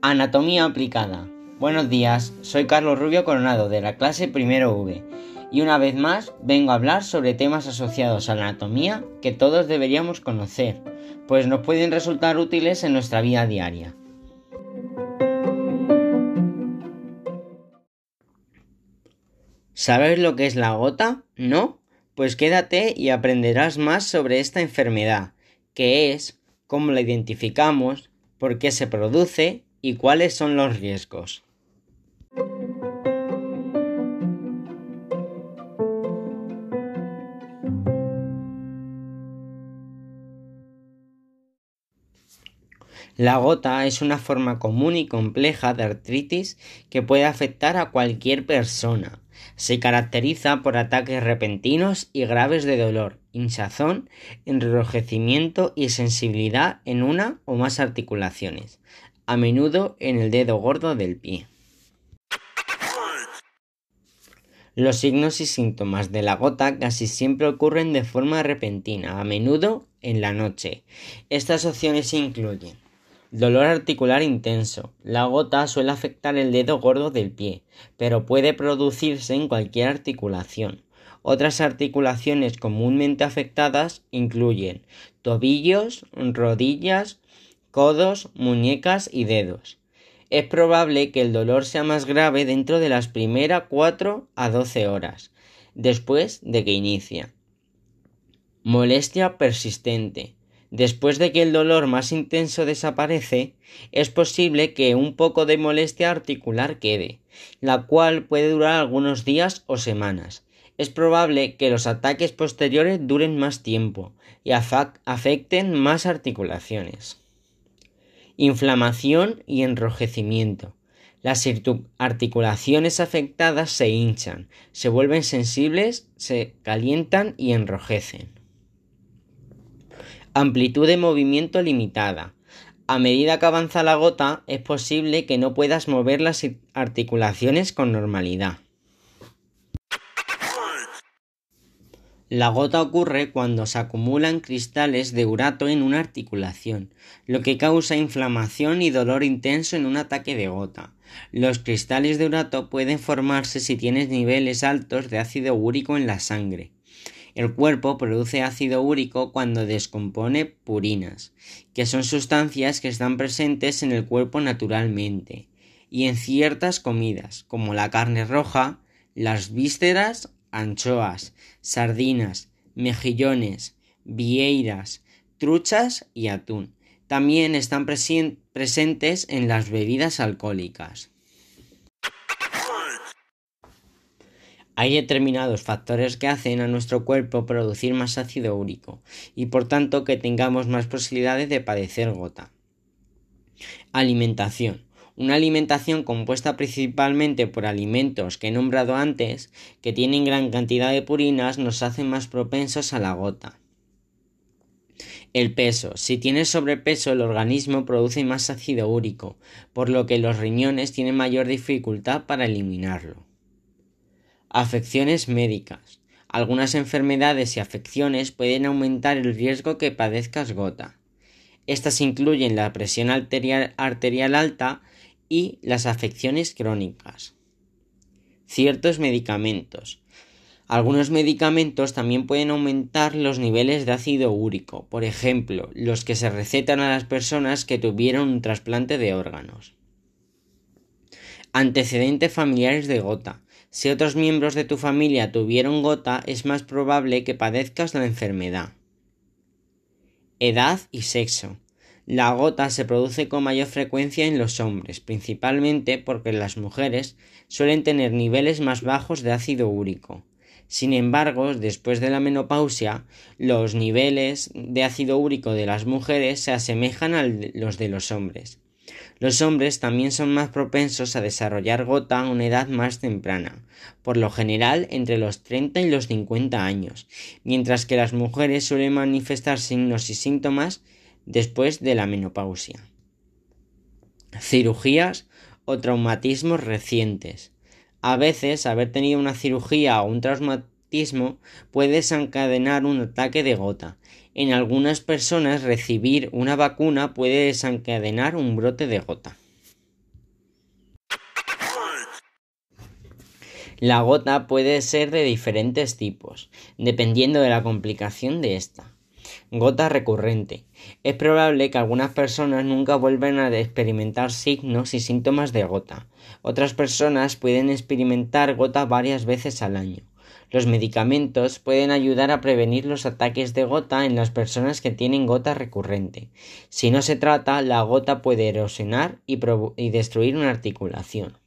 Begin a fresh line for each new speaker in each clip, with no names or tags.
Anatomía aplicada. Buenos días, soy Carlos Rubio Coronado de la clase Primero V y una vez más vengo a hablar sobre temas asociados a la anatomía que todos deberíamos conocer, pues nos pueden resultar útiles en nuestra vida diaria. ¿Sabes lo que es la gota? ¿No? Pues quédate y aprenderás más sobre esta enfermedad, qué es, cómo la identificamos, por qué se produce y cuáles son los riesgos. La gota es una forma común y compleja de artritis que puede afectar a cualquier persona. Se caracteriza por ataques repentinos y graves de dolor, hinchazón, enrojecimiento y sensibilidad en una o más articulaciones, a menudo en el dedo gordo del pie. Los signos y síntomas de la gota casi siempre ocurren de forma repentina, a menudo en la noche. Estas opciones incluyen dolor articular intenso. La gota suele afectar el dedo gordo del pie, pero puede producirse en cualquier articulación. Otras articulaciones comúnmente afectadas incluyen tobillos, rodillas, codos, muñecas y dedos. Es probable que el dolor sea más grave dentro de las primeras 4 a 12 horas, después de que inicia. Molestia persistente. Después de que el dolor más intenso desaparece, es posible que un poco de molestia articular quede, la cual puede durar algunos días o semanas. Es probable que los ataques posteriores duren más tiempo y afecten más articulaciones. Inflamación y enrojecimiento. Las articulaciones afectadas se hinchan, se vuelven sensibles, se calientan y enrojecen. Amplitud de movimiento limitada. A medida que avanza la gota es posible que no puedas mover las articulaciones con normalidad. La gota ocurre cuando se acumulan cristales de urato en una articulación, lo que causa inflamación y dolor intenso en un ataque de gota. Los cristales de urato pueden formarse si tienes niveles altos de ácido úrico en la sangre. El cuerpo produce ácido úrico cuando descompone purinas, que son sustancias que están presentes en el cuerpo naturalmente, y en ciertas comidas, como la carne roja, las vísceras anchoas, sardinas, mejillones, vieiras, truchas y atún. También están presentes en las bebidas alcohólicas. Hay determinados factores que hacen a nuestro cuerpo producir más ácido úrico y por tanto que tengamos más posibilidades de padecer gota. Alimentación. Una alimentación compuesta principalmente por alimentos que he nombrado antes, que tienen gran cantidad de purinas, nos hace más propensos a la gota. El peso. Si tienes sobrepeso, el organismo produce más ácido úrico, por lo que los riñones tienen mayor dificultad para eliminarlo. Afecciones médicas. Algunas enfermedades y afecciones pueden aumentar el riesgo que padezcas gota. Estas incluyen la presión arterial, arterial alta, y las afecciones crónicas. Ciertos medicamentos. Algunos medicamentos también pueden aumentar los niveles de ácido úrico, por ejemplo, los que se recetan a las personas que tuvieron un trasplante de órganos. Antecedentes familiares de gota. Si otros miembros de tu familia tuvieron gota, es más probable que padezcas la enfermedad. Edad y sexo. La gota se produce con mayor frecuencia en los hombres, principalmente porque las mujeres suelen tener niveles más bajos de ácido úrico. Sin embargo, después de la menopausia, los niveles de ácido úrico de las mujeres se asemejan a los de los hombres. Los hombres también son más propensos a desarrollar gota a una edad más temprana, por lo general entre los 30 y los 50 años, mientras que las mujeres suelen manifestar signos y síntomas después de la menopausia. Cirugías o traumatismos recientes. A veces haber tenido una cirugía o un traumatismo puede desencadenar un ataque de gota. En algunas personas recibir una vacuna puede desencadenar un brote de gota. La gota puede ser de diferentes tipos, dependiendo de la complicación de esta. Gota recurrente. Es probable que algunas personas nunca vuelvan a experimentar signos y síntomas de gota. Otras personas pueden experimentar gota varias veces al año. Los medicamentos pueden ayudar a prevenir los ataques de gota en las personas que tienen gota recurrente. Si no se trata, la gota puede erosionar y, destruir una articulación.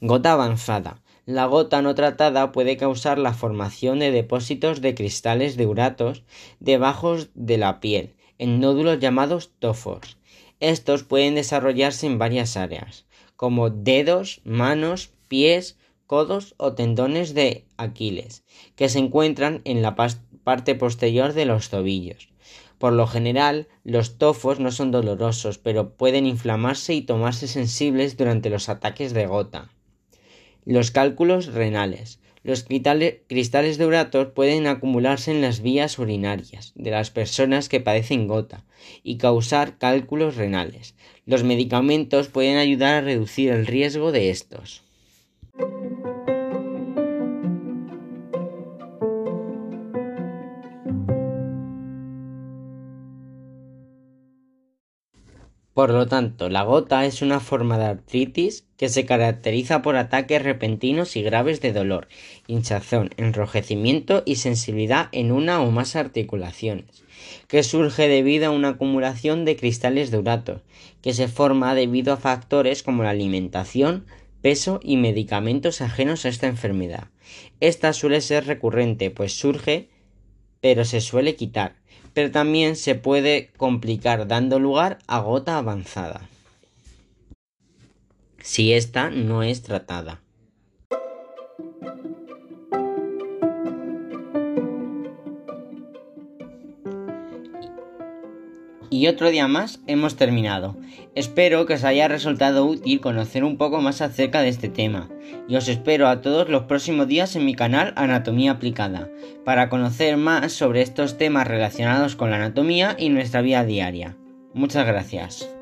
Gota avanzada. La gota no tratada puede causar la formación de depósitos de cristales de uratos debajo de la piel, en nódulos llamados tofos. Estos pueden desarrollarse en varias áreas, como dedos, manos, pies, codos o tendones de Aquiles, que se encuentran en la parte posterior de los tobillos. Por lo general, los tofos no son dolorosos, pero pueden inflamarse y tomarse sensibles durante los ataques de gota. Los cálculos renales. Los cristales de uratos pueden acumularse en las vías urinarias de las personas que padecen gota y causar cálculos renales. Los medicamentos pueden ayudar a reducir el riesgo de estos. Por lo tanto, la gota es una forma de artritis que se caracteriza por ataques repentinos y graves de dolor, hinchazón, enrojecimiento y sensibilidad en una o más articulaciones, que surge debido a una acumulación de cristales de urato, que se forma debido a factores como la alimentación, peso y medicamentos ajenos a esta enfermedad. Esta suele ser recurrente, pues surge pero se suele quitar, pero también se puede complicar dando lugar a gota avanzada si esta no es tratada. Y otro día más hemos terminado. Espero que os haya resultado útil conocer un poco más acerca de este tema. Y os espero a todos los próximos días en mi canal Anatomía Aplicada, para conocer más sobre estos temas relacionados con la anatomía y nuestra vida diaria. Muchas gracias.